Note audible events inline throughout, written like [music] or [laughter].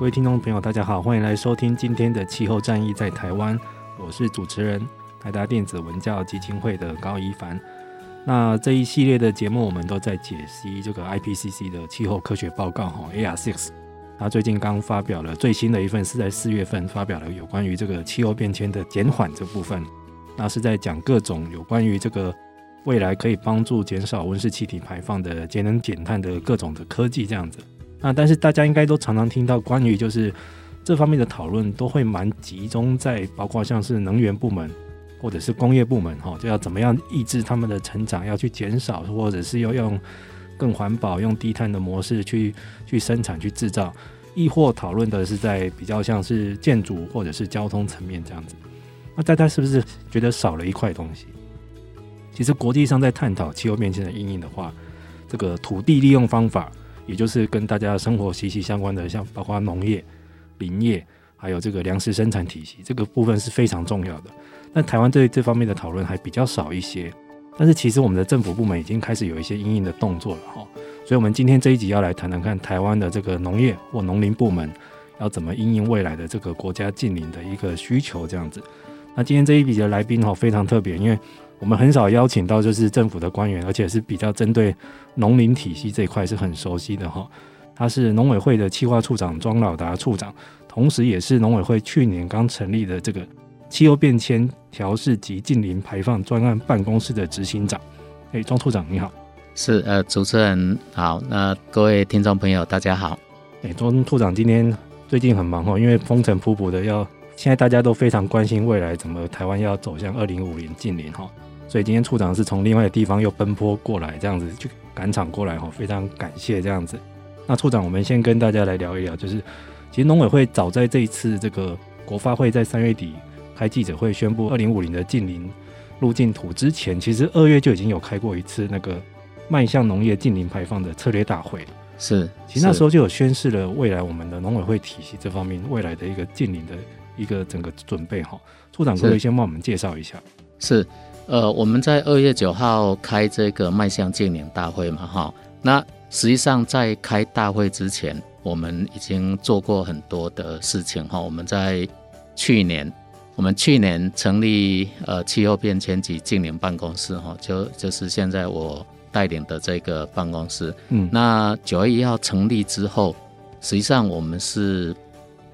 各位听众朋友，大家好，欢迎来收听今天的《气候战役在台湾》，我是主持人台达电子文教基金会的高一凡。那这一系列的节目，我们都在解析这个 IPCC 的气候科学报告哈，AR6。它最近刚发表了最新的一份，是在四月份发表了有关于这个气候变迁的减缓这部分。那是在讲各种有关于这个未来可以帮助减少温室气体排放的节能减碳的各种的科技这样子。那但是大家应该都常常听到关于就是这方面的讨论，都会蛮集中在包括像是能源部门。或者是工业部门哈，就要怎么样抑制他们的成长，要去减少，或者是要用更环保、用低碳的模式去去生产、去制造，亦或讨论的是在比较像是建筑或者是交通层面这样子。那大家是不是觉得少了一块东西？其实国际上在探讨气候变迁的阴影的话，这个土地利用方法，也就是跟大家生活息息相关的，像包括农业、林业，还有这个粮食生产体系，这个部分是非常重要的。那台湾对这方面的讨论还比较少一些，但是其实我们的政府部门已经开始有一些因应的动作了哈，所以我们今天这一集要来谈谈看台湾的这个农业或农林部门要怎么应应未来的这个国家近邻的一个需求这样子。那今天这一集的来宾哈非常特别，因为我们很少邀请到就是政府的官员，而且是比较针对农林体系这一块是很熟悉的哈。他是农委会的企划处长庄老达处长，同时也是农委会去年刚成立的这个。气候变迁调试及近零排放专案办公室的执行长，哎，庄处长你好，是呃，主持人好，那各位听众朋友大家好，哎，庄处长今天最近很忙哦，因为风尘仆仆的要，现在大家都非常关心未来怎么台湾要走向二零五零近零哈，所以今天处长是从另外的地方又奔波过来，这样子去赶场过来哈，非常感谢这样子。那处长，我们先跟大家来聊一聊，就是其实农委会早在这一次这个国发会在三月底。开记者会宣布二零五零的近邻路径图之前，其实二月就已经有开过一次那个迈向农业近零排放的策略大会。是，其实那时候就有宣示了未来我们的农委会体系这方面未来的一个近零的一个整个准备。哈，处长可以先帮我们介绍一下。是，呃，我们在二月九号开这个迈向净零大会嘛，哈，那实际上在开大会之前，我们已经做过很多的事情。哈，我们在去年。我们去年成立呃气候变迁及净零办公室哈，就就是现在我带领的这个办公室。嗯，那九月一号成立之后，实际上我们是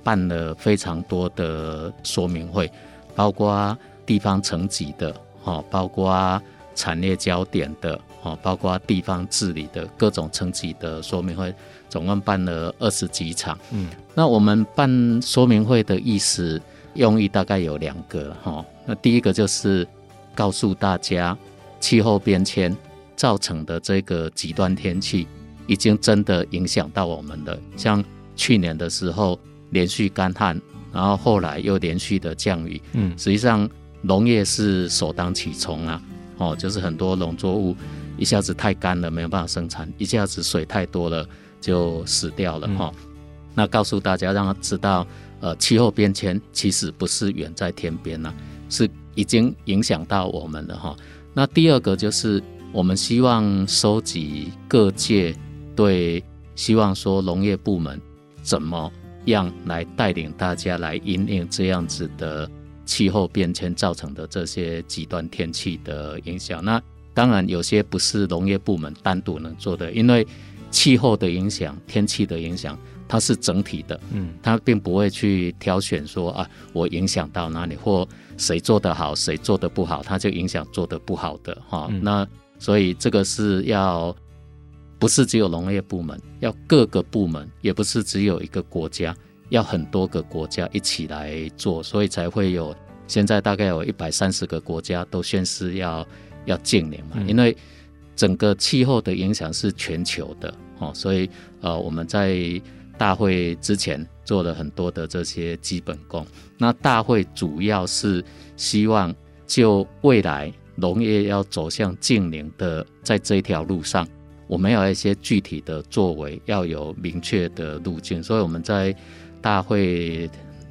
办了非常多的说明会，包括地方层级的哈，包括产业焦点的哦，包括地方治理的各种层级的说明会，总共办了二十几场。嗯，那我们办说明会的意思。用意大概有两个哈，那第一个就是告诉大家，气候变迁造成的这个极端天气已经真的影响到我们了。像去年的时候连续干旱，然后后来又连续的降雨，嗯，实际上农业是首当其冲啊，哦，就是很多农作物一下子太干了没有办法生产，一下子水太多了就死掉了哈。那告诉大家，让他知道。呃，气候变迁其实不是远在天边呐，是已经影响到我们了哈。那第二个就是，我们希望收集各界对希望说农业部门怎么样来带领大家来引领这样子的气候变迁造成的这些极端天气的影响。那当然有些不是农业部门单独能做的，因为气候的影响、天气的影响，它是整体的，嗯，它并不会去挑选说啊，我影响到哪里，或谁做得好，谁做得不好，它就影响做得不好的哈。嗯、那所以这个是要不是只有农业部门，要各个部门，也不是只有一个国家，要很多个国家一起来做，所以才会有现在大概有一百三十个国家都宣誓要要净零嘛，嗯、因为整个气候的影响是全球的哦，所以呃我们在大会之前做了很多的这些基本功，那大会主要是希望就未来。农业要走向净零的，在这条路上，我们要有一些具体的作为，要有明确的路径。所以我们在大会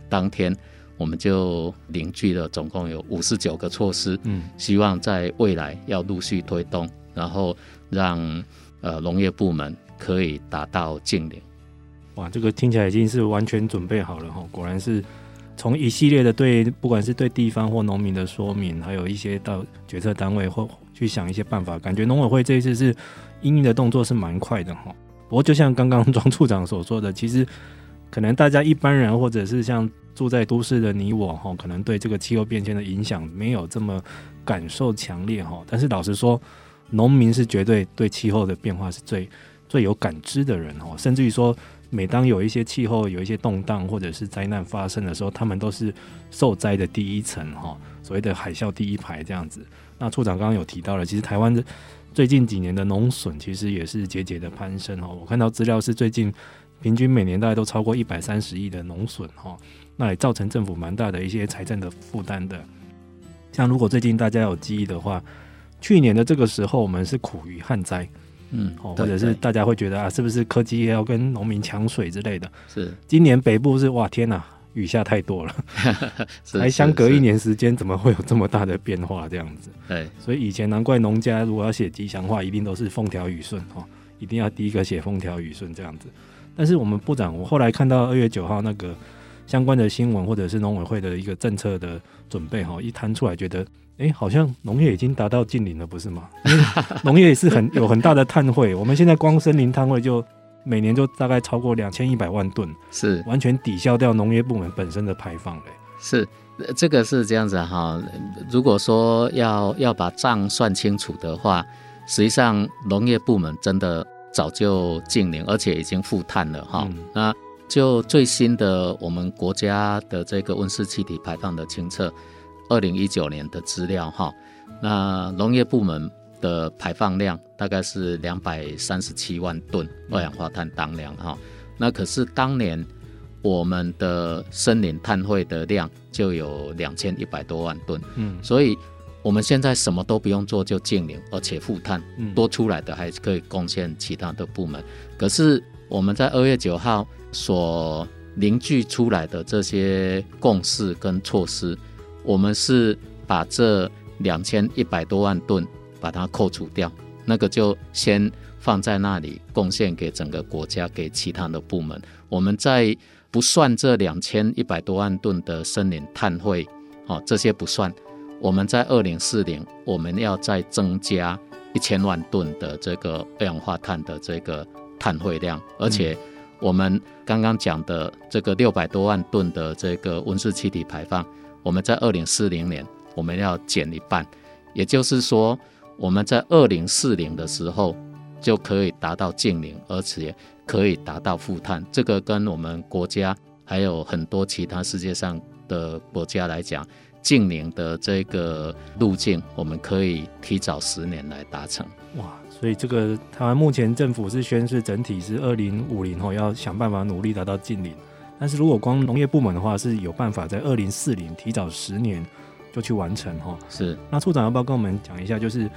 当天，我们就凝聚了总共有五十九个措施，嗯，希望在未来要陆续推动，然后让呃农业部门可以达到净零。哇，这个听起来已经是完全准备好了哈，果然是。从一系列的对，不管是对地方或农民的说明，还有一些到决策单位或去想一些办法，感觉农委会这一次是应应的动作是蛮快的哈。不过就像刚刚庄处长所说的，其实可能大家一般人或者是像住在都市的你我哈，可能对这个气候变迁的影响没有这么感受强烈哈。但是老实说，农民是绝对对气候的变化是最最有感知的人哈，甚至于说。每当有一些气候有一些动荡或者是灾难发生的时候，他们都是受灾的第一层哈，所谓的海啸第一排这样子。那处长刚刚有提到了，其实台湾的最近几年的农损其实也是节节的攀升哈。我看到资料是最近平均每年大概都超过一百三十亿的农损哈，那也造成政府蛮大的一些财政的负担的。像如果最近大家有记忆的话，去年的这个时候我们是苦于旱灾。嗯，或者是大家会觉得啊，是不是科技也要跟农民抢水之类的？是，今年北部是哇天哪，雨下太多了，[laughs] 还相隔一年时间，怎么会有这么大的变化？这样子，对，所以以前难怪农家如果要写吉祥话，一定都是风调雨顺哦，一定要第一个写风调雨顺这样子。但是我们部长，我后来看到二月九号那个相关的新闻，或者是农委会的一个政策的准备哈，一摊出来，觉得。哎，好像农业已经达到近零了，不是吗？[laughs] 农业也是很有很大的碳汇，我们现在光森林碳汇就每年就大概超过两千一百万吨，是完全抵消掉农业部门本身的排放嘞。是，这个是这样子哈。如果说要要把账算清楚的话，实际上农业部门真的早就净零，而且已经负碳了哈。嗯、那就最新的我们国家的这个温室气体排放的清册。二零一九年的资料哈，那农业部门的排放量大概是两百三十七万吨二氧化碳当量哈，那可是当年我们的森林碳汇的量就有两千一百多万吨，嗯，所以我们现在什么都不用做就净零，而且负碳，多出来的还可以贡献其他的部门。可是我们在二月九号所凝聚出来的这些共识跟措施。我们是把这两千一百多万吨把它扣除掉，那个就先放在那里，贡献给整个国家，给其他的部门。我们再不算这两千一百多万吨的森林碳汇，哦，这些不算。我们在二零四零，我们要再增加一千万吨的这个二氧化碳的这个碳汇量，而且我们刚刚讲的这个六百多万吨的这个温室气体排放。我们在二零四零年，我们要减一半，也就是说，我们在二零四零的时候就可以达到净零，而且可以达到负碳。这个跟我们国家还有很多其他世界上的国家来讲，净零的这个路径，我们可以提早十年来达成。哇，所以这个台湾目前政府是宣示整体是二零五零后要想办法努力达到近零。但是如果光农业部门的话，是有办法在二零四零提早十年就去完成哈。是，那处长要不要跟我们讲一下？就是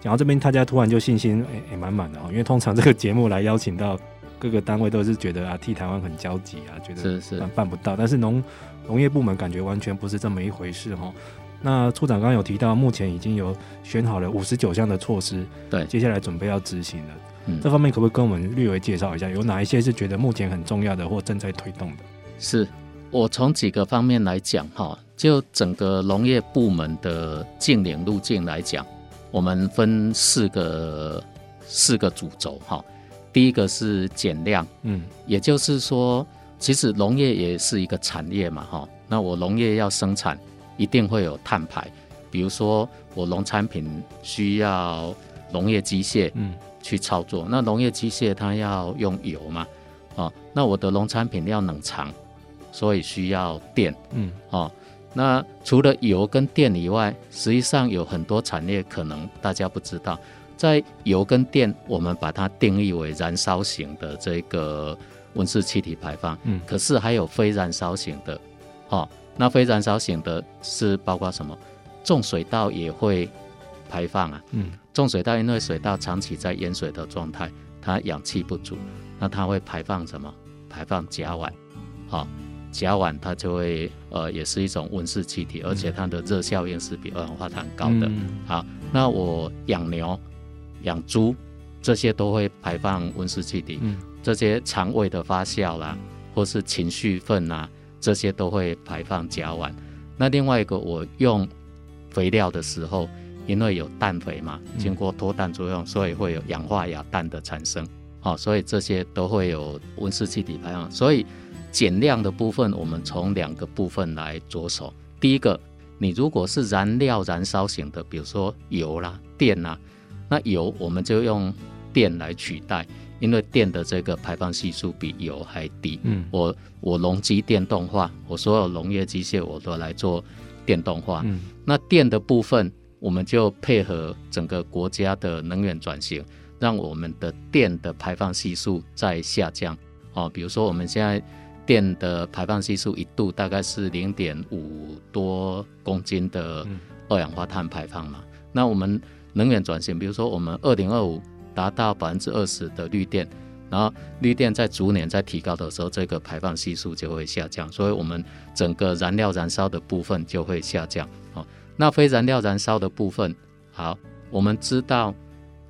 讲到这边，大家突然就信心诶诶满满的哈，因为通常这个节目来邀请到各个单位，都是觉得啊替台湾很焦急啊，觉得是是办不到。但是农农业部门感觉完全不是这么一回事哈。那处长刚刚有提到，目前已经有选好了五十九项的措施，对，接下来准备要执行了。嗯，这方面可不可以跟我们略微介绍一下，有哪一些是觉得目前很重要的或正在推动的？是我从几个方面来讲哈，就整个农业部门的净零路径来讲，我们分四个四个主轴哈。第一个是减量，嗯，也就是说，其实农业也是一个产业嘛哈。那我农业要生产，一定会有碳排，比如说我农产品需要农业机械，嗯，去操作。那农业机械它要用油嘛，哦，那我的农产品要冷藏，所以需要电，嗯，哦，那除了油跟电以外，实际上有很多产业可能大家不知道，在油跟电，我们把它定义为燃烧型的这个温室气体排放，嗯，可是还有非燃烧型的。哦，那非燃烧型的是包括什么？种水稻也会排放啊。嗯，种水稻因为水稻长期在淹水的状态，它氧气不足，那它会排放什么？排放甲烷。好、哦，甲烷它就会呃，也是一种温室气体，而且它的热效应是比二氧化碳高的。嗯、好，那我养牛、养猪这些都会排放温室气体。嗯，这些肠胃的发酵啦，或是情绪粪啊。这些都会排放甲烷。那另外一个，我用肥料的时候，因为有氮肥嘛，经过脱氮作用，所以会有氧化亚氮的产生。好，所以这些都会有温室气体排放。所以减量的部分，我们从两个部分来着手。第一个，你如果是燃料燃烧型的，比如说油啦、电啦，那油我们就用电来取代。因为电的这个排放系数比油还低，嗯，我我农机电动化，我所有农业机械我都来做电动化，嗯，那电的部分我们就配合整个国家的能源转型，让我们的电的排放系数在下降，哦，比如说我们现在电的排放系数一度大概是零点五多公斤的二氧化碳排放嘛，那我们能源转型，比如说我们二零二五。达到百分之二十的绿电，然后绿电在逐年在提高的时候，这个排放系数就会下降，所以我们整个燃料燃烧的部分就会下降。哦，那非燃料燃烧的部分，好，我们知道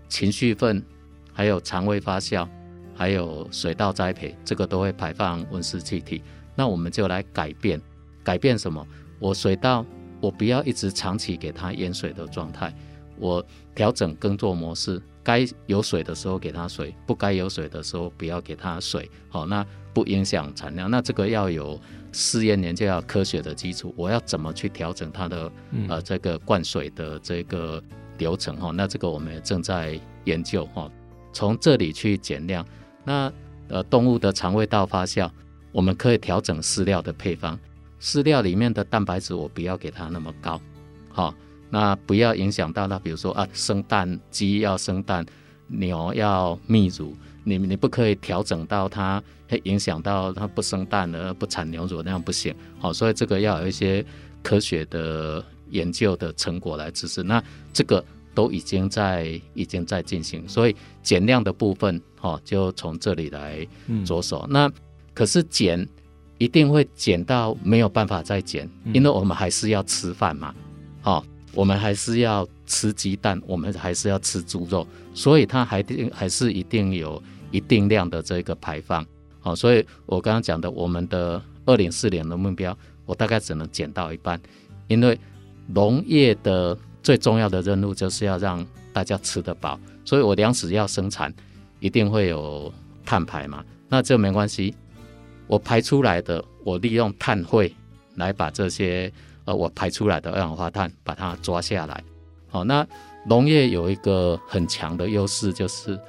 情绪粪，还有肠胃发酵，还有水稻栽培，这个都会排放温室气体。那我们就来改变，改变什么？我水稻，我不要一直长期给它淹水的状态，我调整耕作模式。该有水的时候给它水，不该有水的时候不要给它水。好，那不影响产量。那这个要有试验研究，要科学的基础。我要怎么去调整它的呃这个灌水的这个流程？哈，那这个我们也正在研究。哈，从这里去减量。那呃动物的肠胃道发酵，我们可以调整饲料的配方。饲料里面的蛋白质我不要给它那么高。好。那不要影响到它，比如说啊，生蛋，鸡要生蛋，牛要泌乳，你你不可以调整到它，会影响到它不生蛋了不产牛乳，那样不行。好，所以这个要有一些科学的研究的成果来支持。那这个都已经在已经在进行，所以减量的部分，哈，就从这里来着手。嗯、那可是减一定会减到没有办法再减，因为我们还是要吃饭嘛，好。我们还是要吃鸡蛋，我们还是要吃猪肉，所以它还定还是一定有一定量的这个排放，哦，所以我刚刚讲的我们的二零四零的目标，我大概只能减到一半，因为农业的最重要的任务就是要让大家吃得饱，所以我粮食要生产，一定会有碳排嘛，那这没关系，我排出来的，我利用碳汇来把这些。呃，我排出来的二氧化碳把它抓下来，好，那农业有一个很强的优势，就是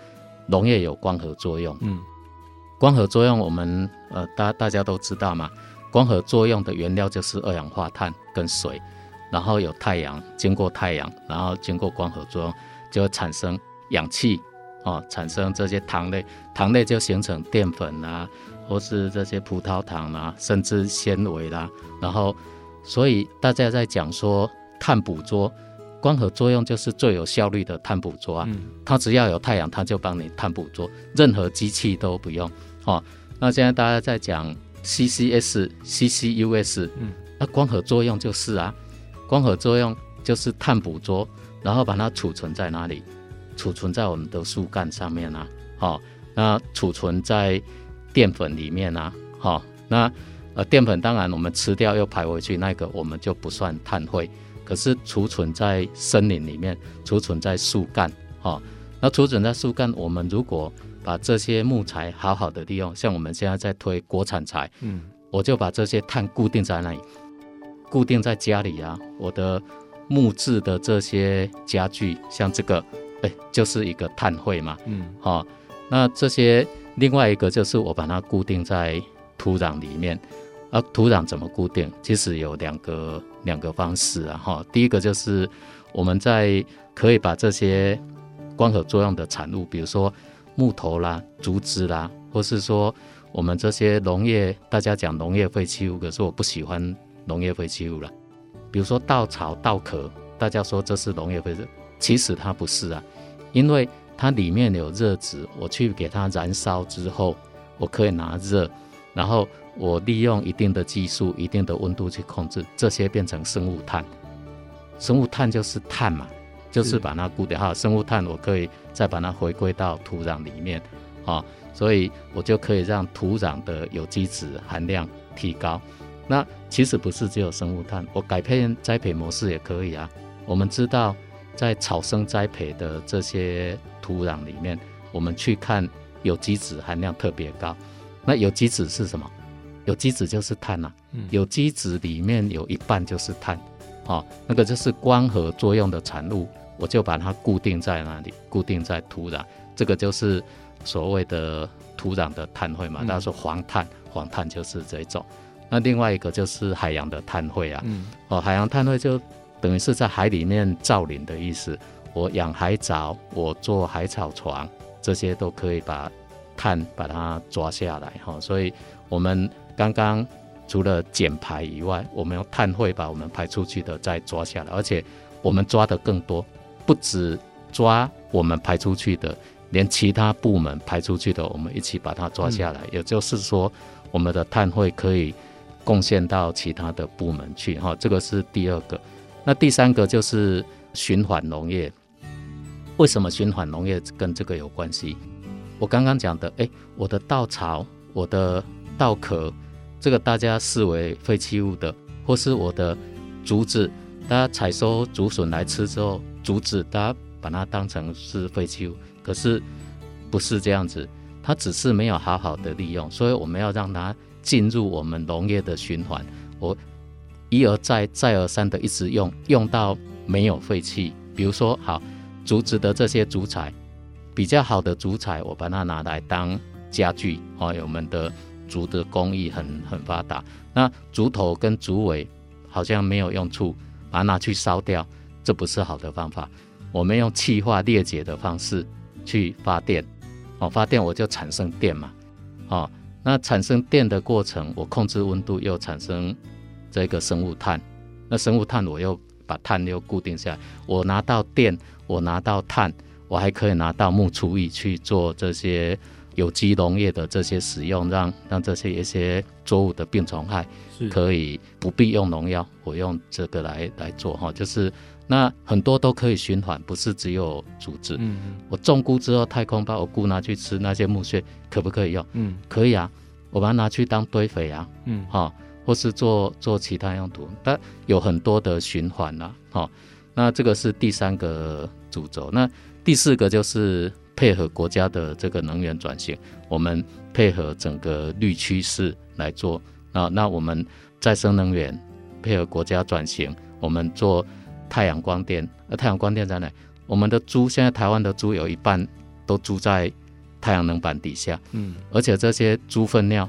农业有光合作用。嗯，光合作用我们呃大大家都知道嘛，光合作用的原料就是二氧化碳跟水，然后有太阳，经过太阳，然后经过光合作用就会产生氧气，哦，产生这些糖类，糖类就形成淀粉啊，或是这些葡萄糖啊，甚至纤维啦，然后。所以大家在讲说碳捕捉，光合作用就是最有效率的碳捕捉啊。它只要有太阳，它就帮你碳捕捉，任何机器都不用。哦，那现在大家在讲 CCS、CCUS，嗯，那光合作用就是啊，光合作用就是碳捕捉，然后把它储存在哪里？储存在我们的树干上面啊。好，那储存在淀粉里面啊。好，那。呃，淀粉当然我们吃掉又排回去，那个我们就不算碳汇。可是储存在森林里面，储存在树干，哈，那储存在树干，我们如果把这些木材好好的利用，像我们现在在推国产材，嗯，我就把这些碳固定在那里，固定在家里啊，我的木质的这些家具，像这个，哎，就是一个碳汇嘛，嗯，好，那这些另外一个就是我把它固定在土壤里面。而土壤怎么固定？其实有两个两个方式啊，哈。第一个就是我们在可以把这些光合作用的产物，比如说木头啦、竹子啦，或是说我们这些农业，大家讲农业废弃物，可是我不喜欢农业废弃物了。比如说稻草、稻壳，大家说这是农业废弃物，其实它不是啊，因为它里面有热值，我去给它燃烧之后，我可以拿热，然后。我利用一定的技术、一定的温度去控制，这些变成生物炭。生物炭就是碳嘛，就是把它固定好。生物炭我可以再把它回归到土壤里面，啊，所以我就可以让土壤的有机质含量提高。那其实不是只有生物炭，我改变栽培模式也可以啊。我们知道，在草生栽培的这些土壤里面，我们去看有机质含量特别高。那有机质是什么？有机质就是碳呐、啊，有机质里面有一半就是碳，哦，那个就是光合作用的产物，我就把它固定在那里，固定在土壤，这个就是所谓的土壤的碳汇嘛。大家说黄碳，黄碳就是这种。那另外一个就是海洋的碳汇啊，哦，海洋碳汇就等于是在海里面造林的意思。我养海藻，我做海草床，这些都可以把碳把它抓下来哈。所以我们。刚刚除了减排以外，我们用碳汇把我们排出去的再抓下来，而且我们抓的更多，不止抓我们排出去的，连其他部门排出去的，我们一起把它抓下来。嗯、也就是说，我们的碳汇可以贡献到其他的部门去。哈，这个是第二个。那第三个就是循环农业。为什么循环农业跟这个有关系？我刚刚讲的，哎，我的稻草，我的稻壳。这个大家视为废弃物的，或是我的竹子，大家采收竹笋来吃之后，竹子大家把它当成是废弃物，可是不是这样子，它只是没有好好的利用，所以我们要让它进入我们农业的循环，我一而再再而三的一直用，用到没有废弃。比如说，好竹子的这些竹材，比较好的竹材，我把它拿来当家具，哦，我们的。竹的工艺很很发达，那竹头跟竹尾好像没有用处，把它拿去烧掉，这不是好的方法。我们用气化裂解的方式去发电，哦，发电我就产生电嘛，哦，那产生电的过程，我控制温度又产生这个生物碳，那生物碳我又把碳又固定下来，我拿到电，我拿到碳，我还可以拿到木厨艺去做这些。有机农业的这些使用，让让这些一些作物的病虫害可以不必用农药，我用这个来来做哈，就是那很多都可以循环，不是只有竹子。嗯，我种菇之后，太空把我菇拿去吃，那些木屑可不可以用？嗯，可以啊，我把它拿去当堆肥啊，嗯，哈，或是做做其他用途，但有很多的循环啦，哈，那这个是第三个主轴，那第四个就是。配合国家的这个能源转型，我们配合整个绿趋势来做啊。那我们再生能源配合国家转型，我们做太阳光电。而太阳光电在哪？我们的猪现在台湾的猪有一半都住在太阳能板底下，嗯，而且这些猪粪尿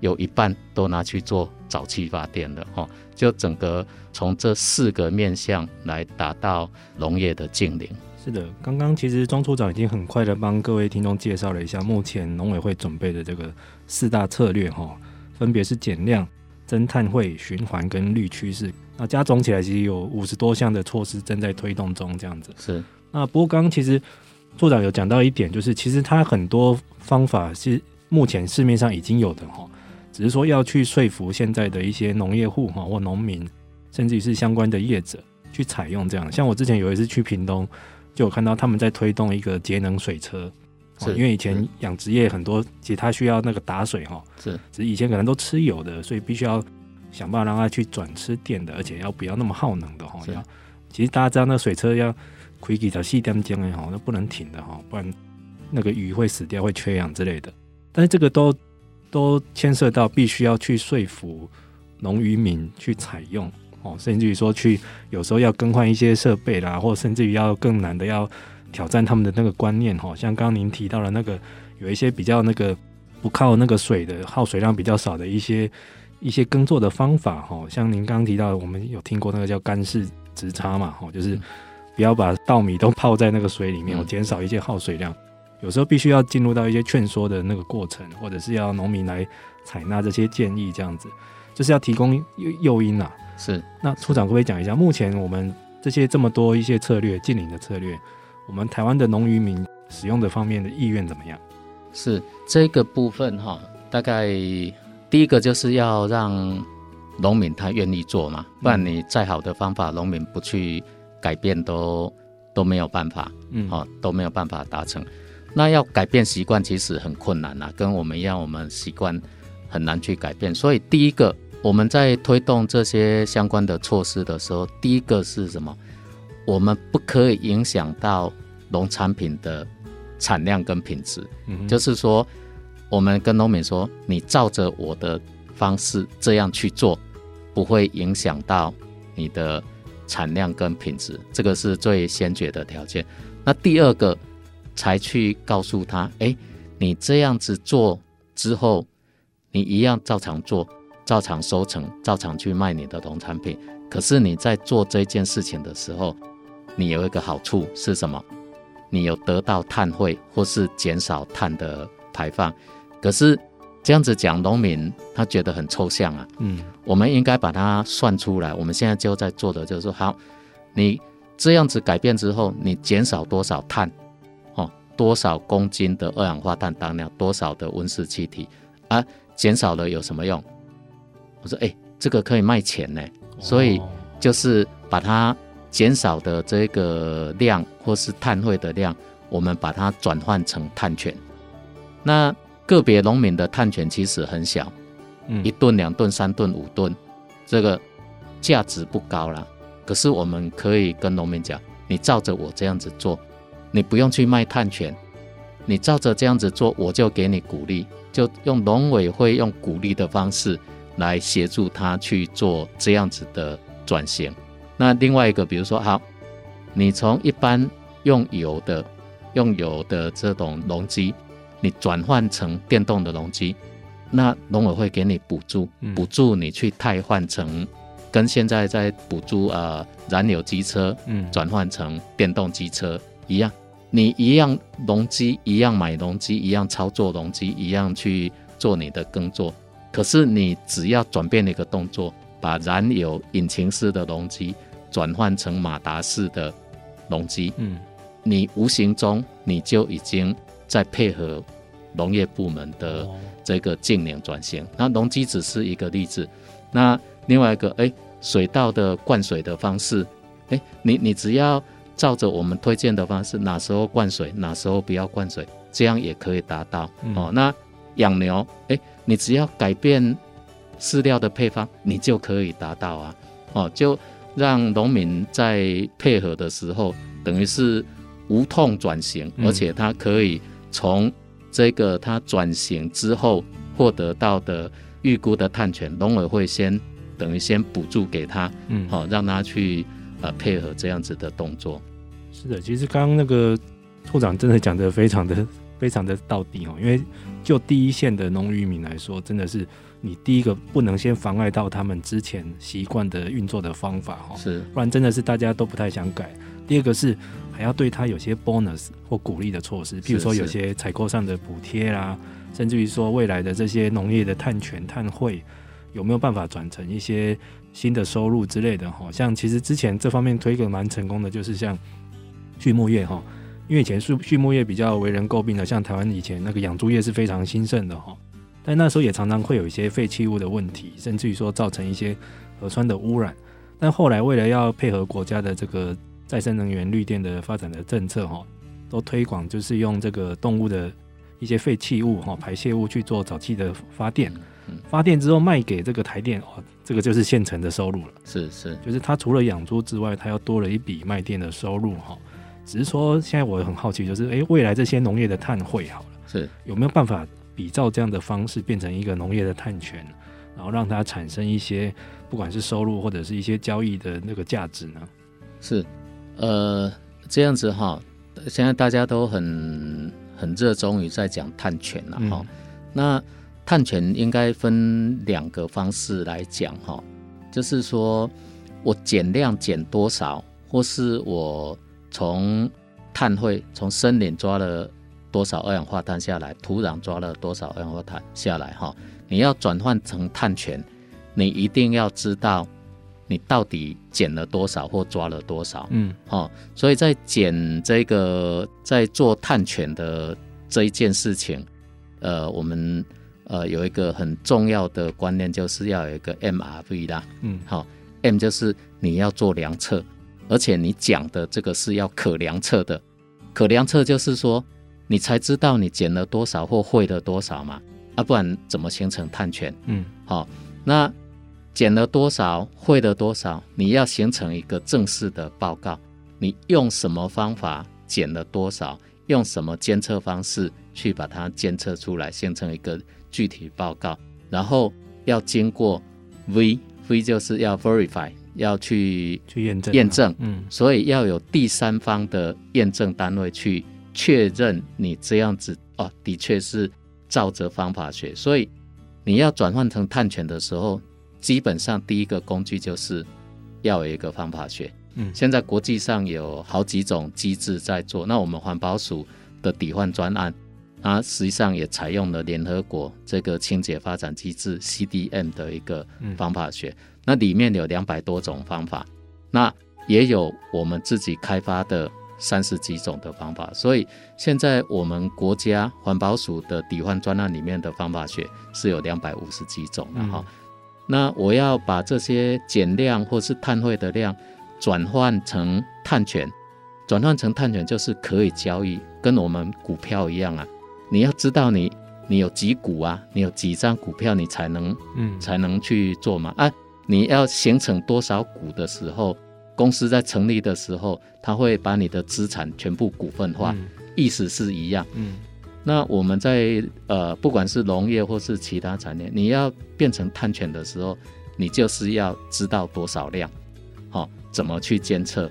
有一半都拿去做沼气发电的哦。就整个从这四个面向来达到农业的净零。是的，刚刚其实庄处长已经很快的帮各位听众介绍了一下目前农委会准备的这个四大策略哈，分别是减量、增碳汇、循环跟绿趋势。那加总起来其实有五十多项的措施正在推动中，这样子。是。那不过刚刚其实处长有讲到一点，就是其实他很多方法是目前市面上已经有的哈，只是说要去说服现在的一些农业户哈或农民，甚至于是相关的业者去采用这样。像我之前有一次去屏东。就有看到他们在推动一个节能水车，是因为以前养殖业很多，其实它需要那个打水哈，是，只是以前可能都吃油的，所以必须要想办法让它去转吃电的，而且要不要那么耗能的哈。是要其实大家知道，那水车要开几条细电浆的哈，那不能停的哈，不然那个鱼会死掉，会缺氧之类的。但是这个都都牵涉到必须要去说服农渔民去采用哦，甚至于说去有时候要更换一些设备啦，或甚至于要更难的要挑战他们的那个观念哈。像刚刚您提到的那个，有一些比较那个不靠那个水的，耗水量比较少的一些一些耕作的方法哈。像您刚刚提到的，我们有听过那个叫干式直插嘛，哈，就是不要把稻米都泡在那个水里面，减少一些耗水量。有时候必须要进入到一些劝说的那个过程，或者是要农民来采纳这些建议，这样子就是要提供诱因啊。是，那处长可不可以讲一下，目前我们这些这么多一些策略，近邻的策略，我们台湾的农渔民使用的方面的意愿怎么样？是这个部分哈，大概第一个就是要让农民他愿意做嘛，不然你再好的方法，农民不去改变都都没有办法，嗯，好都没有办法达成。那要改变习惯其实很困难呐、啊，跟我们一样，我们习惯很难去改变。所以第一个，我们在推动这些相关的措施的时候，第一个是什么？我们不可以影响到农产品的产量跟品质。嗯，就是说，我们跟农民说，你照着我的方式这样去做，不会影响到你的产量跟品质，这个是最先决的条件。那第二个。才去告诉他，哎，你这样子做之后，你一样照常做，照常收成，照常去卖你的农产品。可是你在做这件事情的时候，你有一个好处是什么？你有得到碳汇或是减少碳的排放。可是这样子讲，农民他觉得很抽象啊。嗯，我们应该把它算出来。我们现在就在做的就是说，好，你这样子改变之后，你减少多少碳？哦多少公斤的二氧化碳当量，多少的温室气体啊？减少了有什么用？我说，哎、欸，这个可以卖钱呢。所以就是把它减少的这个量，或是碳汇的量，我们把它转换成碳权。那个别农民的碳权其实很小，嗯，一吨、两吨、三吨、五吨，这个价值不高啦。可是我们可以跟农民讲，你照着我这样子做。你不用去卖碳权，你照着这样子做，我就给你鼓励，就用农委会用鼓励的方式来协助他去做这样子的转型。那另外一个，比如说，好，你从一般用油的、用油的这种农机，你转换成电动的农机，那农委会给你补助，补助你去汰换成跟现在在补助呃燃油机车，嗯，转换成电动机车一样。你一样农机，一样买农机，一样操作农机，一样去做你的耕作。可是你只要转变一个动作，把燃油引擎式的农机转换成马达式的农机，嗯，你无形中你就已经在配合农业部门的这个净零转型。那农机只是一个例子。那另外一个，哎，水稻的灌水的方式，哎，你你只要。照着我们推荐的方式，哪时候灌水，哪时候不要灌水，这样也可以达到、嗯、哦。那养牛，哎，你只要改变饲料的配方，你就可以达到啊。哦，就让农民在配合的时候，等于是无痛转型，而且他可以从这个他转型之后获得到的预估的碳权，农委会先等于先补助给他，嗯，好、哦，让他去。呃，配合这样子的动作，是的，其实刚刚那个处长真的讲的非常的非常的到底哦，因为就第一线的农渔民来说，真的是你第一个不能先妨碍到他们之前习惯的运作的方法哈，是，不然真的是大家都不太想改。第二个是还要对他有些 bonus 或鼓励的措施，譬如说有些采购上的补贴啦，甚至于说未来的这些农业的碳权、碳汇有没有办法转成一些。新的收入之类的哈，像其实之前这方面推个蛮成功的，就是像畜牧业哈，因为以前畜畜牧业比较为人诟病的，像台湾以前那个养猪业是非常兴盛的哈，但那时候也常常会有一些废弃物的问题，甚至于说造成一些核酸的污染。但后来为了要配合国家的这个再生能源、绿电的发展的政策哈，都推广就是用这个动物的一些废弃物哈排泄物去做沼气的发电。发电之后卖给这个台电，哦，这个就是现成的收入了。是是，就是他除了养猪之外，他又多了一笔卖电的收入哈。只是说现在我很好奇，就是诶，未来这些农业的碳汇好了，是有没有办法比照这样的方式变成一个农业的碳权，然后让它产生一些不管是收入或者是一些交易的那个价值呢？是，呃，这样子哈，现在大家都很很热衷于在讲碳权了哈。嗯那碳权应该分两个方式来讲哈，就是说我减量减多少，或是我从碳汇从森林抓了多少二氧化碳下来，土壤抓了多少二氧化碳下来哈，你要转换成碳权，你一定要知道你到底减了多少或抓了多少，嗯，哦，所以在减这个在做碳权的这一件事情。呃，我们呃有一个很重要的观念，就是要有一个 MRV 啦，嗯，好，M 就是你要做量测，而且你讲的这个是要可量测的，可量测就是说你才知道你减了多少或会了多少嘛，啊，不然怎么形成碳权？嗯，好，那减了多少，会了多少，你要形成一个正式的报告，你用什么方法减了多少？用什么监测方式去把它监测出来，形成一个具体报告，然后要经过 V，V 就是要 verify，要去去验证验证，嗯，所以要有第三方的验证单位去确认你这样子哦，的确是照着方法学。所以你要转换成碳权的时候，基本上第一个工具就是要有一个方法学。嗯，现在国际上有好几种机制在做。那我们环保署的抵换专案，它实际上也采用了联合国这个清洁发展机制 CDM 的一个方法学。嗯、那里面有两百多种方法，那也有我们自己开发的三十几种的方法。所以现在我们国家环保署的抵换专案里面的方法学是有两百五十几种的哈。嗯、那我要把这些减量或是碳汇的量。转换成碳权，转换成碳权就是可以交易，跟我们股票一样啊。你要知道你你有几股啊，你有几张股票，你才能嗯才能去做嘛啊。你要形成多少股的时候，公司在成立的时候，他会把你的资产全部股份化，嗯、意思是一样。嗯，那我们在呃不管是农业或是其他产业，你要变成碳权的时候，你就是要知道多少量，好、哦。怎么去监测？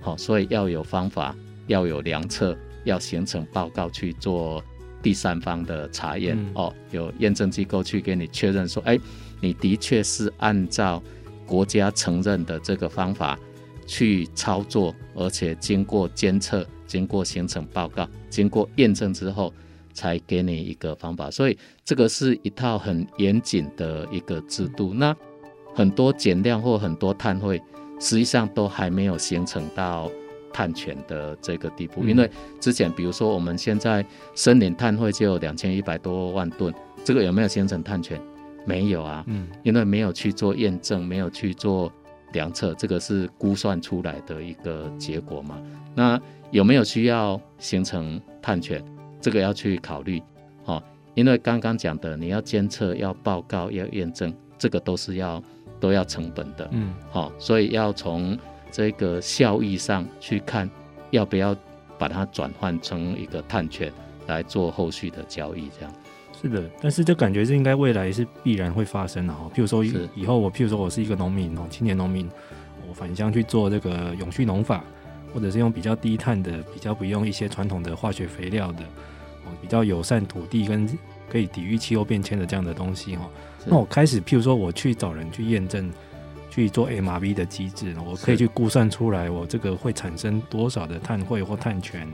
好，所以要有方法，要有量测，要形成报告去做第三方的查验。嗯、哦，有验证机构去给你确认说，哎，你的确是按照国家承认的这个方法去操作，而且经过监测、经过形成报告、经过验证之后，才给你一个方法。所以这个是一套很严谨的一个制度。那很多减量或很多碳汇。实际上都还没有形成到碳权的这个地步，因为之前比如说我们现在森林碳汇就有两千一百多万吨，这个有没有形成碳权？没有啊，嗯，因为没有去做验证，没有去做量测，这个是估算出来的一个结果嘛。那有没有需要形成碳权？这个要去考虑，哦，因为刚刚讲的你要监测、要报告、要验证，这个都是要。都要成本的，嗯，好、哦，所以要从这个效益上去看，要不要把它转换成一个碳权来做后续的交易，这样。是的，但是这感觉是应该未来是必然会发生的哈。譬如说以后我，譬如说我是一个农民哦，青年农民，我返乡去做这个永续农法，或者是用比较低碳的、比较不用一些传统的化学肥料的，哦，比较友善土地跟可以抵御气候变迁的这样的东西哈。那我开始，譬如说我去找人去验证，去做 MRV 的机制，我可以去估算出来我这个会产生多少的碳汇或碳权。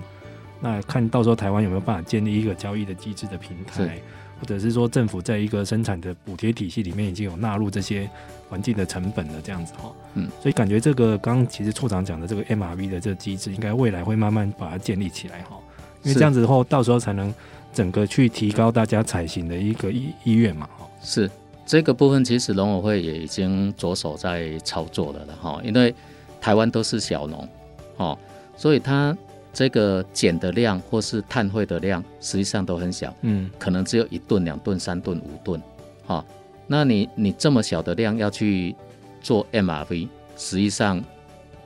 那看到时候台湾有没有办法建立一个交易的机制的平台，或者是说政府在一个生产的补贴体系里面已经有纳入这些环境的成本的这样子哈。嗯，所以感觉这个刚刚其实处长讲的这个 MRV 的这个机制，应该未来会慢慢把它建立起来哈。因为这样子的话，到时候才能整个去提高大家采行的一个意意愿嘛哈。是这个部分，其实农委会也已经着手在操作了了哈，因为台湾都是小农，哦，所以它这个减的量或是碳汇的量，实际上都很小，嗯，可能只有一吨、两吨、三吨、五吨，哈、哦，那你你这么小的量要去做 MRV，实际上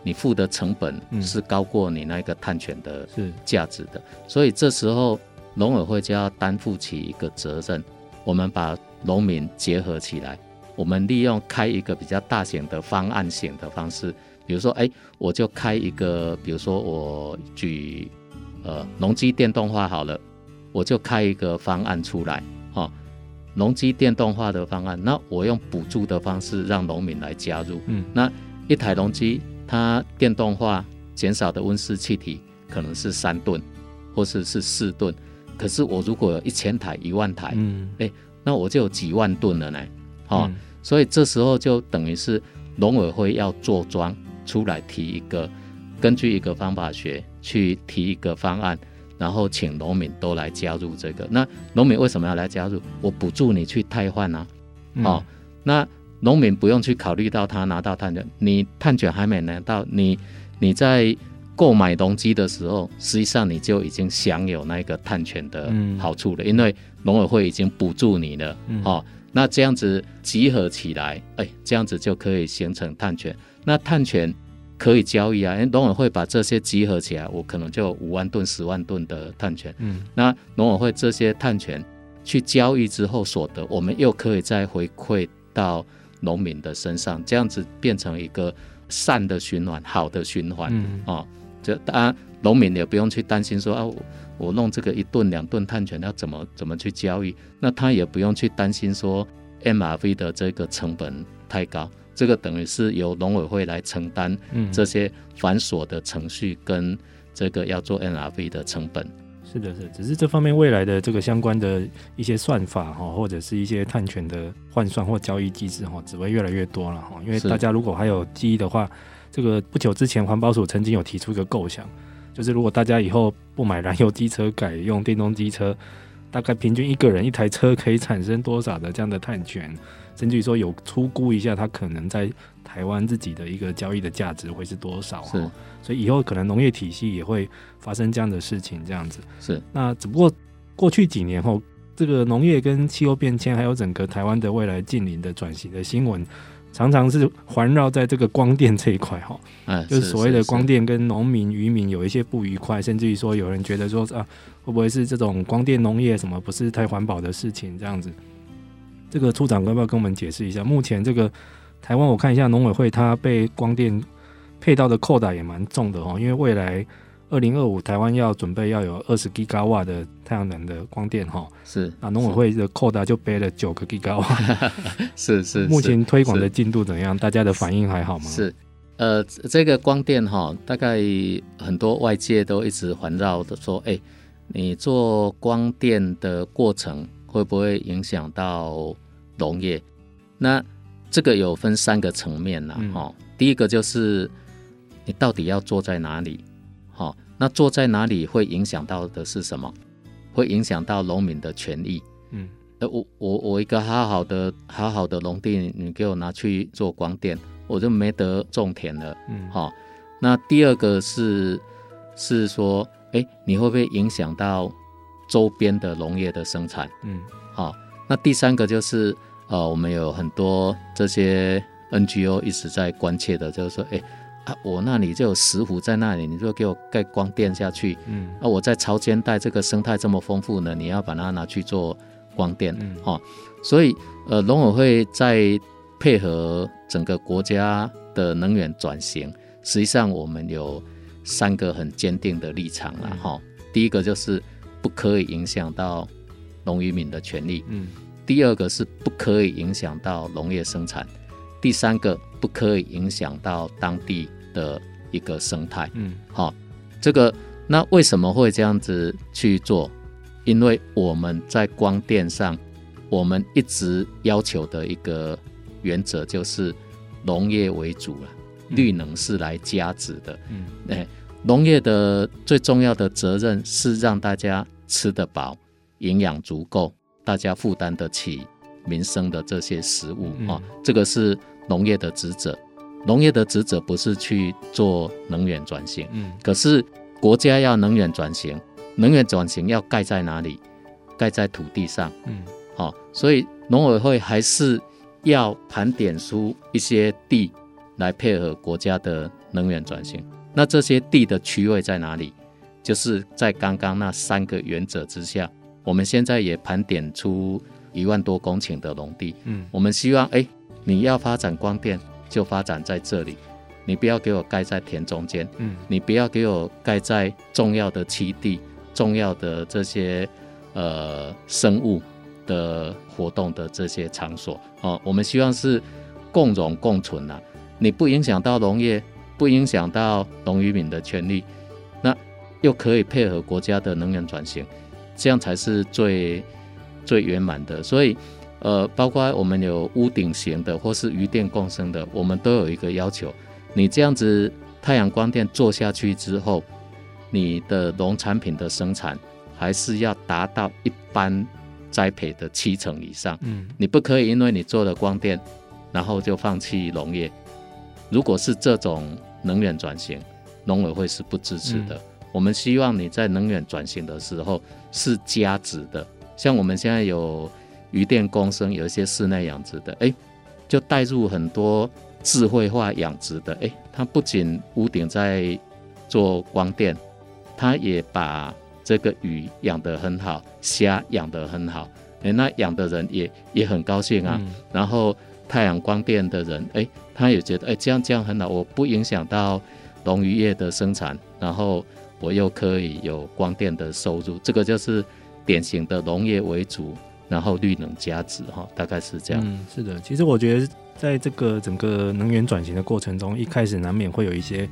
你付的成本是高过你那个碳权的价值的，嗯、所以这时候农委会就要担负起一个责任，我们把农民结合起来，我们利用开一个比较大型的方案型的方式，比如说，哎，我就开一个，比如说我举呃农机电动化好了，我就开一个方案出来，哈、哦，农机电动化的方案，那我用补助的方式让农民来加入，嗯，那一台农机它电动化减少的温室气体可能是三吨，或者是是四吨，可是我如果有一千台、一万台，嗯，哎。那我就有几万吨了呢，好、嗯，所以这时候就等于是农委会要做庄出来提一个，根据一个方法学去提一个方案，然后请农民都来加入这个。那农民为什么要来加入？我补助你去汰换啊，哦、嗯，那农民不用去考虑到他拿到碳权，你碳权还没拿到，你你在购买农机的时候，实际上你就已经享有那个碳权的好处了，嗯、因为。农委会已经补助你了，嗯、哦，那这样子集合起来，哎，这样子就可以形成碳权。那碳权可以交易啊，因为农委会把这些集合起来，我可能就五万吨、十万吨的碳权。嗯，那农委会这些碳权去交易之后所得，我们又可以再回馈到农民的身上，这样子变成一个善的循环、好的循环。嗯，哦，就当然农民也不用去担心说啊。我弄这个一吨两吨碳权要怎么怎么去交易？那他也不用去担心说 MRV 的这个成本太高，这个等于是由农委会来承担这些繁琐的程序跟这个要做 MRV 的成本。是的，是，只是这方面未来的这个相关的一些算法哈，或者是一些碳权的换算或交易机制哈，只会越来越多了哈。因为大家如果还有记忆的话，这个不久之前环保署曾经有提出一个构想。就是如果大家以后不买燃油机车，改用电动机车，大概平均一个人一台车可以产生多少的这样的碳权？甚至于说有初估一下，它可能在台湾自己的一个交易的价值会是多少？是，所以以后可能农业体系也会发生这样的事情，这样子。是，那只不过过去几年后，这个农业跟气候变迁，还有整个台湾的未来近邻的转型的新闻。常常是环绕在这个光电这一块哈，嗯，就是所谓的光电跟农民渔民有一些不愉快，甚至于说有人觉得说啊，会不会是这种光电农业什么不是太环保的事情这样子？这个处长要不要跟我们解释一下？目前这个台湾我看一下农委会它被光电配到的扣打也蛮重的哦，因为未来。二零二五，台湾要准备要有二十吉瓦的太阳能的光电哈，是啊，农委会的扣打就背了九个吉瓦，[laughs] 是是。目前推广的进度怎样？大家的反应还好吗？是，呃，这个光电哈，大概很多外界都一直环绕的说，哎、欸，你做光电的过程会不会影响到农业？那这个有分三个层面呐，哈、嗯，第一个就是你到底要做在哪里？好，那坐在哪里会影响到的是什么？会影响到农民的权益。嗯，呃，我我我一个好好的好好的农地，你给我拿去做光电，我就没得种田了。嗯，好，那第二个是是说，哎，你会不会影响到周边的农业的生产？嗯，好，那第三个就是呃，我们有很多这些 NGO 一直在关切的，就是说，哎。啊，我那里就有石斛在那里，你就给我盖光电下去。嗯，啊，我在潮间带这个生态这么丰富呢，你要把它拿去做光电。嗯，哦，所以呃，农委会在配合整个国家的能源转型，实际上我们有三个很坚定的立场了哈，嗯。第一个就是不可以影响到农渔民的权利。嗯，第二个是不可以影响到农业生产。第三个不可以影响到当地的一个生态，嗯，好，这个那为什么会这样子去做？因为我们在光电上，我们一直要求的一个原则就是农业为主了，绿能是来加值的，嗯，哎，农业的最重要的责任是让大家吃得饱，营养足够，大家负担得起。民生的这些食物啊、哦，这个是农业的职责。农业的职责不是去做能源转型，嗯，可是国家要能源转型，能源转型要盖在哪里？盖在土地上，嗯，好、哦，所以农委会还是要盘点出一些地来配合国家的能源转型。那这些地的区位在哪里？就是在刚刚那三个原则之下，我们现在也盘点出一万多公顷的农地。嗯，我们希望，哎，你要发展光电就发展在这里，你不要给我盖在田中间。嗯，你不要给我盖在重要的栖地、重要的这些呃生物的活动的这些场所。哦，我们希望是共荣共存啊，你不影响到农业，不影响到农渔民的权利。那又可以配合国家的能源转型，这样才是最最圆满的。所以，呃，包括我们有屋顶型的或是鱼电共生的，我们都有一个要求：你这样子太阳光电做下去之后，你的农产品的生产还是要达到一般栽培的七成以上。嗯，你不可以因为你做了光电，然后就放弃农业。如果是这种能源转型，农委会是不支持的。嗯我们希望你在能源转型的时候是加值的，像我们现在有鱼电共生，有一些室内养殖的，哎，就带入很多智慧化养殖的，哎，它不仅屋顶在做光电，它也把这个鱼养得很好，虾养得很好，哎，那养的人也也很高兴啊。嗯、然后太阳光电的人，哎，他也觉得，哎，这样这样很好，我不影响到龙渔业的生产，然后。我又可以有光电的收入，这个就是典型的农业为主，然后绿能加值哈，大概是这样。嗯，是的，其实我觉得在这个整个能源转型的过程中，一开始难免会有一些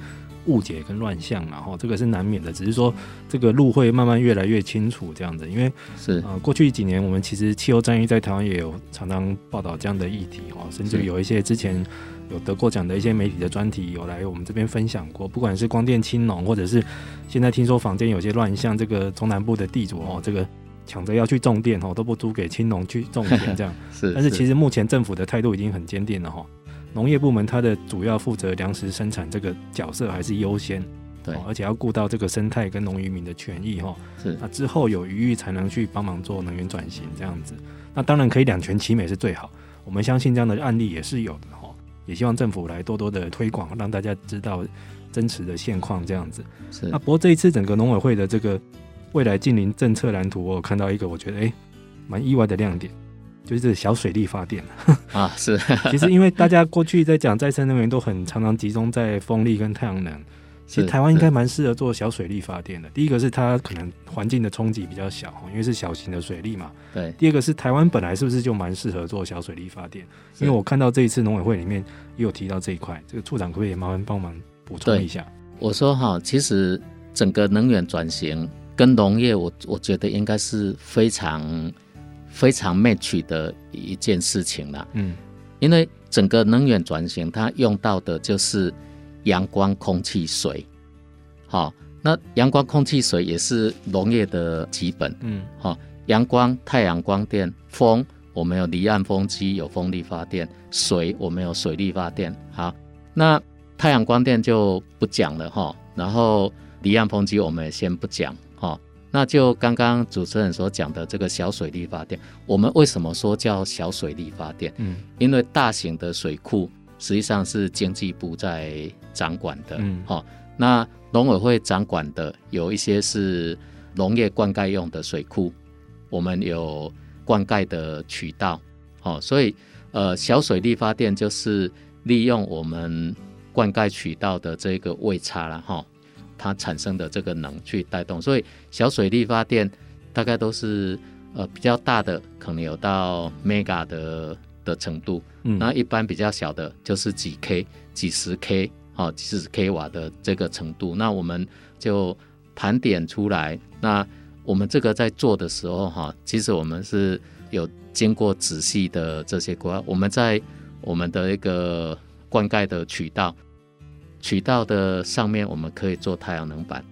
误解跟乱象，然后这个是难免的。只是说这个路会慢慢越来越清楚这样子，因为是呃过去几年我们其实气候战役在台湾也有常常报道这样的议题哈，甚至有一些之前。有得过奖的一些媒体的专题有来我们这边分享过，不管是光电青农，或者是现在听说房间有些乱象，这个中南部的地主哦，这个抢着要去种电哦，都不租给青农去种田 [laughs] 这样。是，但是其实目前政府的态度已经很坚定了哈，农业部门它的主要负责粮食生产这个角色还是优先，对，而且要顾到这个生态跟农渔民的权益哈。是，那之后有余裕才能去帮忙做能源转型这样子。那当然可以两全其美是最好，我们相信这样的案例也是有的。也希望政府来多多的推广，让大家知道真实的现况这样子。是。那不过这一次整个农委会的这个未来近邻政策蓝图，我有看到一个我觉得诶蛮意外的亮点，就是小水力发电 [laughs] 啊。是。其实因为大家过去在讲再生能源都很常常集中在风力跟太阳能。其实台湾应该蛮适合做小水力发电的。第一个是它可能环境的冲击比较小，因为是小型的水力嘛。对。第二个是台湾本来是不是就蛮适合做小水力发电？因为我看到这一次农委会里面也有提到这一块，这个处长可不可以麻烦帮忙补充一下？我说哈，其实整个能源转型跟农业我，我我觉得应该是非常非常 match 的一件事情啦。嗯。因为整个能源转型它用到的就是。阳光、空气、水，好，那阳光、空气、水也是农业的基本，嗯，好，阳光、太阳光电、风，我们有离岸风机，有风力发电；水，我们有水力发电。好，那太阳光电就不讲了哈，然后离岸风机我们也先不讲哈，那就刚刚主持人所讲的这个小水力发电，我们为什么说叫小水力发电？嗯，因为大型的水库。实际上是经济部在掌管的，嗯，好，那农委会掌管的有一些是农业灌溉用的水库，我们有灌溉的渠道，好，所以呃，小水力发电就是利用我们灌溉渠道的这个位差了哈，它产生的这个能去带动，所以小水力发电大概都是呃比较大的，可能有到 mega 的。的程度，那一般比较小的，就是几 k、几十 k 啊，几十 k 瓦的这个程度，那我们就盘点出来。那我们这个在做的时候，哈，其实我们是有经过仔细的这些规划。我们在我们的一个灌溉的渠道，渠道的上面，我们可以做太阳能板，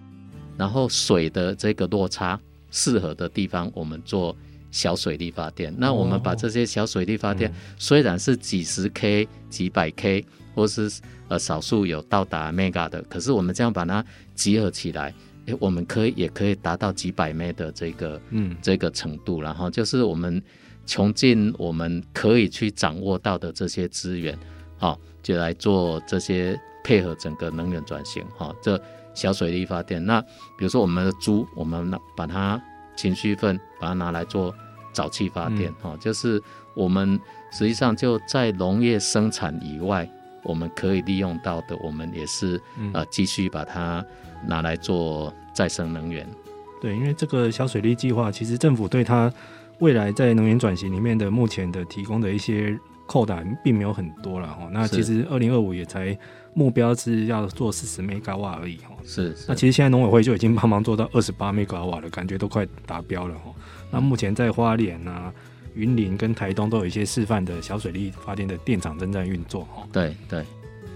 然后水的这个落差适合的地方，我们做。小水力发电，那我们把这些小水力发电，虽然是几十 k、几百 k，或是呃少数有到达 mega 的，可是我们这样把它集合起来，诶，我们可以也可以达到几百 m 的这个嗯这个程度，然后就是我们穷尽我们可以去掌握到的这些资源，好，就来做这些配合整个能源转型，哈，这小水力发电。那比如说我们的猪，我们拿把它情绪粪把它拿来做沼气发电，哈、嗯，就是我们实际上就在农业生产以外，我们可以利用到的，我们也是啊继续把它拿来做再生能源。对，因为这个小水利计划，其实政府对它未来在能源转型里面的目前的提供的一些扣打并没有很多了哈。那其实二零二五也才目标是要做四十 mega 瓦而已哈。是，那其实现在农委会就已经帮忙做到二十八 mega 瓦了，感觉都快达标了哈。那目前在花莲啊、云林跟台东都有一些示范的小水力发电的电厂正在运作哈。对对。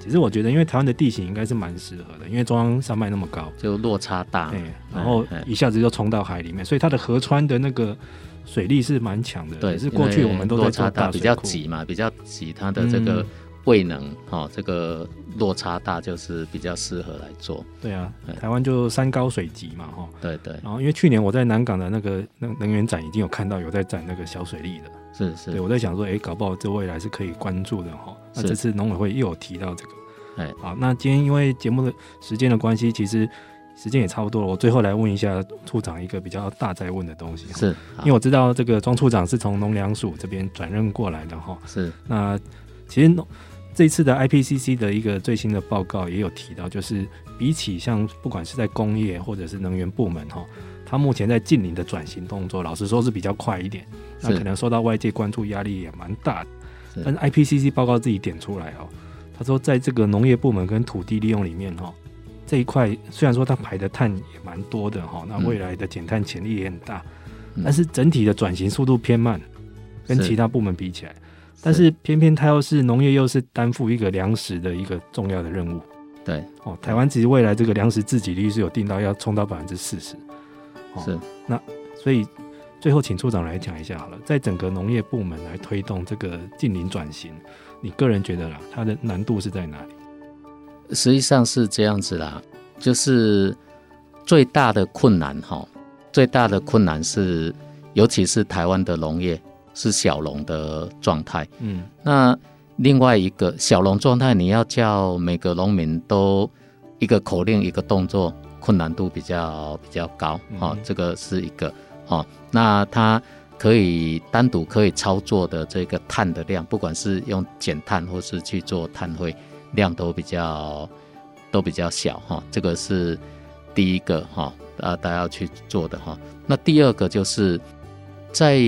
其实我觉得，因为台湾的地形应该是蛮适合的，因为中央山脉那么高，就落差大，对，然后一下子就冲到海里面，所以它的河川的那个水力是蛮强的。对，是过去我们都在落差大，比较挤嘛，比较挤，它的这个位能哈、嗯，这个落差大就是比较适合来做。对啊，台湾就山高水急嘛，哈。对对。然后因为去年我在南港的那个能能源展已经有看到有在展那个小水利的。是是，对，我在想说，哎，搞不好这未来是可以关注的哈。那这次农委会又有提到这个，哎，好，那今天因为节目的时间的关系，其实时间也差不多了。我最后来问一下处长一个比较大在问的东西，是，因为我知道这个庄处长是从农粮署这边转任过来的哈。是，那其实这一次的 IPCC 的一个最新的报告也有提到，就是比起像不管是在工业或者是能源部门哈。它目前在近邻的转型动作，老实说是比较快一点，那可能受到外界关注压力也蛮大的。但是 IPCC 报告自己点出来哦，他说在这个农业部门跟土地利用里面哈，这一块虽然说它排的碳也蛮多的哈，那未来的减碳潜力也很大，但是整体的转型速度偏慢，跟其他部门比起来，但是偏偏它又是农业又是担负一个粮食的一个重要的任务。对哦，台湾其实未来这个粮食自给率是有定到要冲到百分之四十。是，那所以最后请处长来讲一下好了，在整个农业部门来推动这个近邻转型，你个人觉得啦，它的难度是在哪里？实际上是这样子啦，就是最大的困难哈，最大的困难是，尤其是台湾的农业是小龙的状态，嗯，那另外一个小龙状态，你要叫每个农民都一个口令一个动作。困难度比较比较高，哈、嗯，这个是一个，哈，那它可以单独可以操作的这个碳的量，不管是用减碳或是去做碳汇，量都比较都比较小，哈，这个是第一个，哈，啊，大家要去做的，哈。那第二个就是在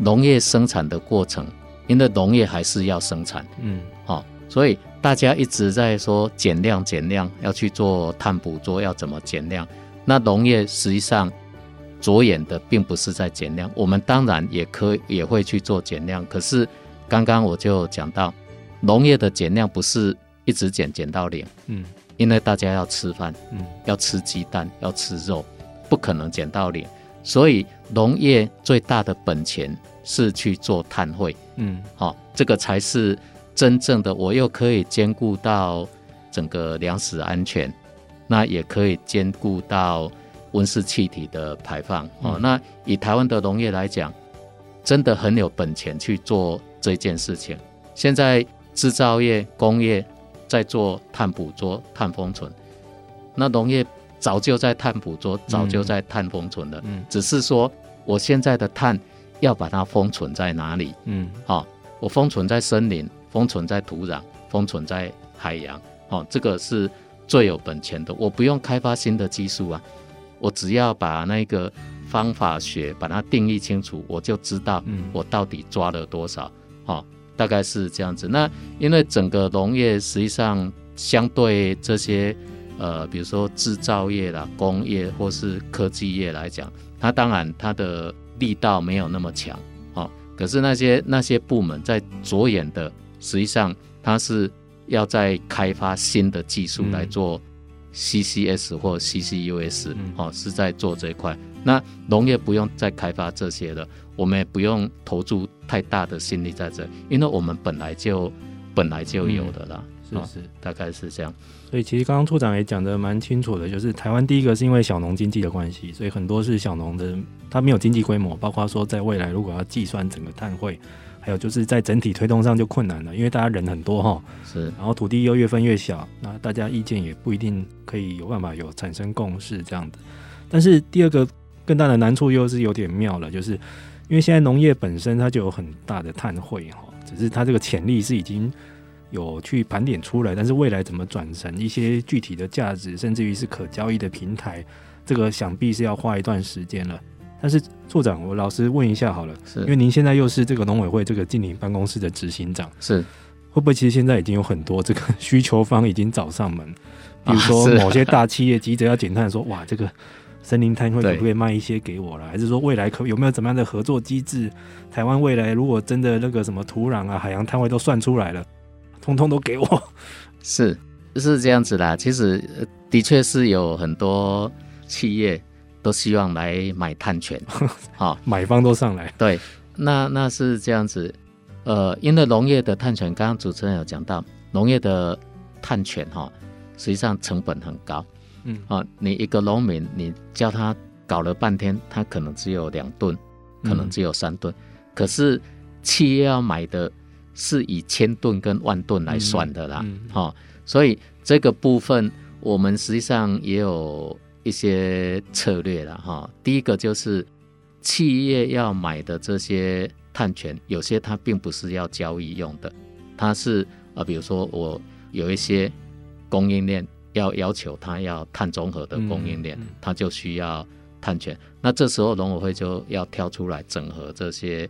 农业生产的过程，因为农业还是要生产，嗯，好，所以。大家一直在说减量减量，要去做碳捕捉，要怎么减量？那农业实际上着眼的并不是在减量，我们当然也可以也会去做减量。可是刚刚我就讲到，农业的减量不是一直减减到零，嗯，因为大家要吃饭，嗯，要吃鸡蛋，要吃肉，不可能减到零。所以农业最大的本钱是去做碳汇，嗯，好，这个才是。真正的我又可以兼顾到整个粮食安全，那也可以兼顾到温室气体的排放哦。那以台湾的农业来讲，真的很有本钱去做这件事情。现在制造业、工业在做碳捕捉、碳封存，那农业早就在碳捕捉，早就在碳封存了。嗯，只是说我现在的碳要把它封存在哪里？嗯，好，我封存在森林。封存在土壤，封存在海洋，哦，这个是最有本钱的。我不用开发新的技术啊，我只要把那个方法学把它定义清楚，我就知道我到底抓了多少，哦，大概是这样子。那因为整个农业实际上相对这些呃，比如说制造业啦、工业或是科技业来讲，它当然它的力道没有那么强，哦，可是那些那些部门在着眼的。实际上，它是要在开发新的技术来做 CCS 或 CCUS，哦，是在做这一块。那农业不用再开发这些了，我们也不用投注太大的心力在这，因为我们本来就本来就有的啦。是是，大概是这样。所以其实刚刚处长也讲的蛮清楚的，就是台湾第一个是因为小农经济的关系，所以很多是小农的，它没有经济规模，包括说在未来如果要计算整个碳汇，还有就是在整体推动上就困难了，因为大家人很多哈，是，然后土地又越分越小，那大家意见也不一定可以有办法有产生共识这样的。但是第二个更大的难处又是有点妙了，就是因为现在农业本身它就有很大的碳汇哈，只是它这个潜力是已经有去盘点出来，但是未来怎么转成一些具体的价值，甚至于是可交易的平台，这个想必是要花一段时间了。但是处长，我老实问一下好了，是因为您现在又是这个农委会这个净零办公室的执行长，是会不会其实现在已经有很多这个需求方已经找上门，[laughs] 比如说某些大企业急着要减碳，说哇这个森林碳汇可不可以卖一些给我了？还是说未来可有没有怎么样的合作机制？台湾未来如果真的那个什么土壤啊、海洋摊位都算出来了，通通都给我？是是这样子啦。其实的确是有很多企业。都希望来买碳权，好，[laughs] 买方都上来。对，那那是这样子，呃，因为农业的碳权，刚刚主持人有讲到，农业的碳权哈，实际上成本很高，嗯，啊，你一个农民，你叫他搞了半天，他可能只有两吨，可能只有三吨，嗯，可是企业要买的是以千吨跟万吨来算的啦，嗯，嗯，所以这个部分我们实际上也有。一些策略了哈，第一个就是企业要买的这些碳权，有些它并不是要交易用的，它是啊，比如说我有一些供应链要要求它要碳中和的供应链，它就需要碳权。那这时候农委会就要跳出来整合这些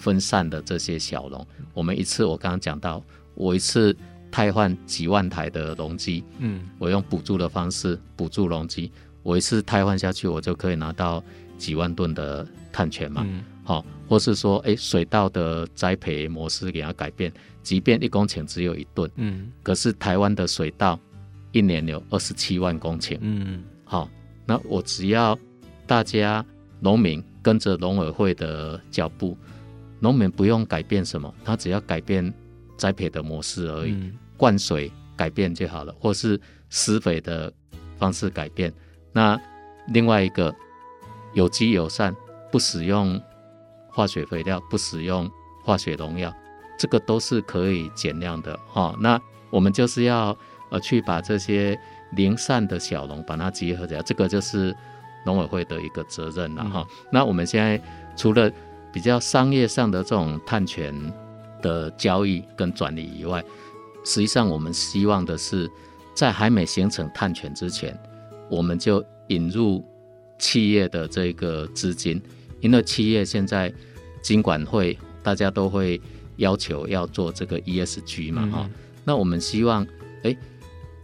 分散的这些小农。我们一次我刚刚讲到，我一次。汰换几万台的农机，嗯，我用补助的方式补助农机，我一次汰换下去，我就可以拿到几万吨的碳权嘛，好、嗯，或是说，哎、欸，水稻的栽培模式给它改变，即便一公顷只有一吨，嗯，可是台湾的水稻一年有二十七万公顷，嗯，好，那我只要大家农民跟着农委会的脚步，农民不用改变什么，他只要改变。栽培的模式而已，嗯、灌水改变就好了，或是施肥的方式改变。那另外一个有机友善，不使用化学肥料，不使用化学农药，这个都是可以减量的哈。那我们就是要呃去把这些零散的小农把它结合起来，这个就是农委会的一个责任了哈。嗯、那我们现在除了比较商业上的这种碳权。的交易跟转移以外，实际上我们希望的是，在还没形成碳权之前，我们就引入企业的这个资金，因为企业现在金管会大家都会要求要做这个 ESG 嘛，哈、嗯，那我们希望，哎，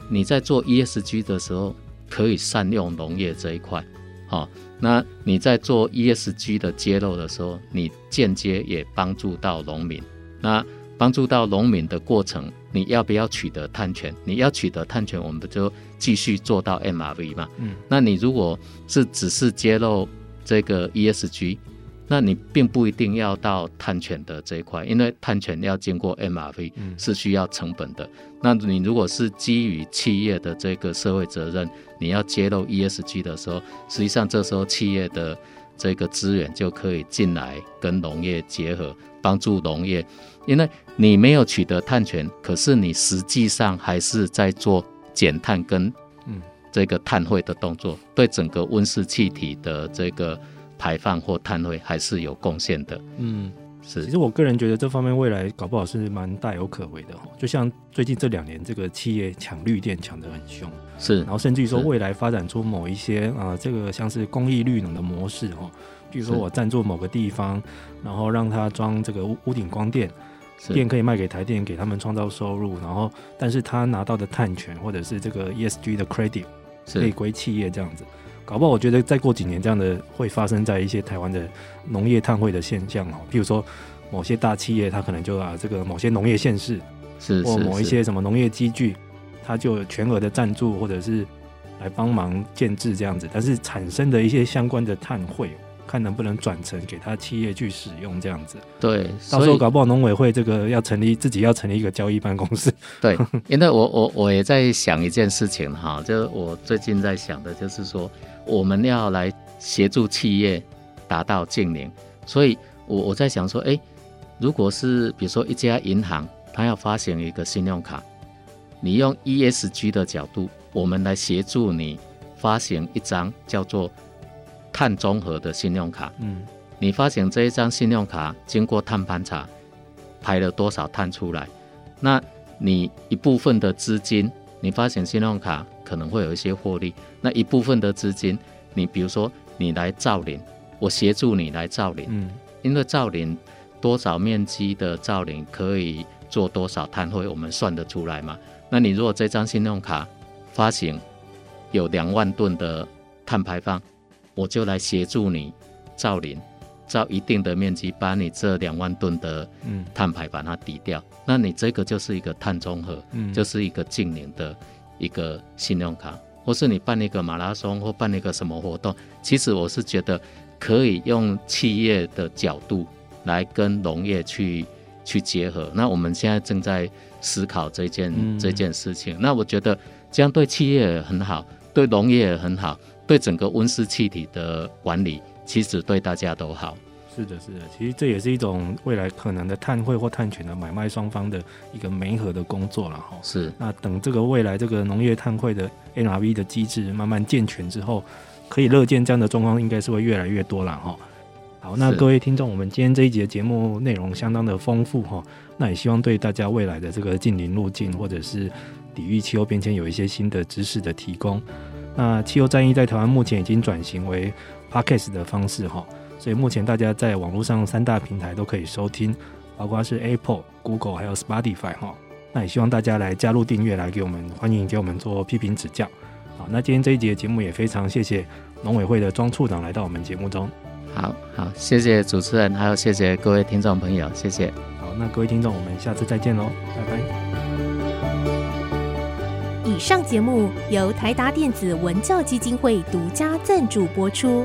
你在做 ESG 的时候，可以善用农业这一块，好，那你在做 ESG 的揭露的时候，你间接也帮助到农民。那帮助到农民的过程，你要不要取得碳权？你要取得碳权，我们不就继续做到 MRV 嘛？嗯，那你如果是只是揭露这个 ESG，那你并不一定要到碳权的这一块，因为碳权要经过 MRV 是需要成本的。嗯，那你如果是基于企业的这个社会责任，你要揭露 ESG 的时候，实际上这时候企业的这个资源就可以进来跟农业结合。帮助农业，因为你没有取得碳权，可是你实际上还是在做减碳跟嗯这个碳汇的动作，对整个温室气体的这个排放或碳汇还是有贡献的。嗯，是。其实我个人觉得这方面未来搞不好是蛮大有可为的。就像最近这两年，这个企业抢绿电抢得很凶，是。然后甚至于说未来发展出某一些啊、呃，这个像是公益绿能的模式哦。比如说我赞助某个地方，然后让他装这个屋屋顶光电，电可以卖给台电，给他们创造收入。然后，但是他拿到的碳权或者是这个 ESG 的 credit 可以归企业这样子。搞不好我觉得再过几年，这样的会发生在一些台湾的农业碳汇的现象哦。譬如说某些大企业，它可能就啊这个某些农业县市，是或某一些什么农业机具，它就全额的赞助或者是来帮忙建制这样子，但是产生的一些相关的碳汇。看能不能转成给他企业去使用这样子。对，到时候搞不好农委会这个要成立自己要成立一个交易办公室。对，因为我我我也在想一件事情哈，就是我最近在想的就是说，我们要来协助企业达到净零，所以我我在想说，哎，如果是比如说一家银行，它要发行一个信用卡，你用 ESG 的角度，我们来协助你发行一张叫做碳中和的信用卡，嗯，你发行这一张信用卡，经过碳盘查，排了多少碳出来？那你一部分的资金，你发行信用卡可能会有一些获利。那一部分的资金，你比如说你来造林，我协助你来造林，嗯，因为造林多少面积的造林可以做多少碳汇，我们算得出来嘛？那你如果这张信用卡发行有两万吨的碳排放。我就来协助你造林，造一定的面积，把你这两万吨的碳排把它抵掉。嗯、那你这个就是一个碳中和，嗯、就是一个净零的一个信用卡，或是你办一个马拉松或办一个什么活动，其实我是觉得可以用企业的角度来跟农业去去结合。那我们现在正在思考这件、嗯、这件事情。那我觉得这样对企业也很好，对农业也很好。对整个温室气体的管理，其实对大家都好。是的，是的，其实这也是一种未来可能的碳汇或碳权的买卖双方的一个媒合的工作了哈。是。那等这个未来这个农业碳汇的 NRV 的机制慢慢健全之后，可以乐见这样的状况应该是会越来越多了哈。好，那各位听众，我们今天这一节节目内容相当的丰富哈，那也希望对大家未来的这个近零路径或者是抵御气候变迁有一些新的知识的提供。那气候战役在台湾目前已经转型为 Podcast 的方式哈，所以目前大家在网络上三大平台都可以收听，包括是 Apple、Google 还有 Spotify 哈。那也希望大家来加入订阅，来给我们欢迎给我们做批评指教。好，那今天这一集的节目也非常谢谢农委会的庄处长来到我们节目中。好好，谢谢主持人，还有谢谢各位听众朋友，谢谢。好，那各位听众，我们下次再见喽，拜拜。以上节目由台达电子文教基金会独家赞助播出。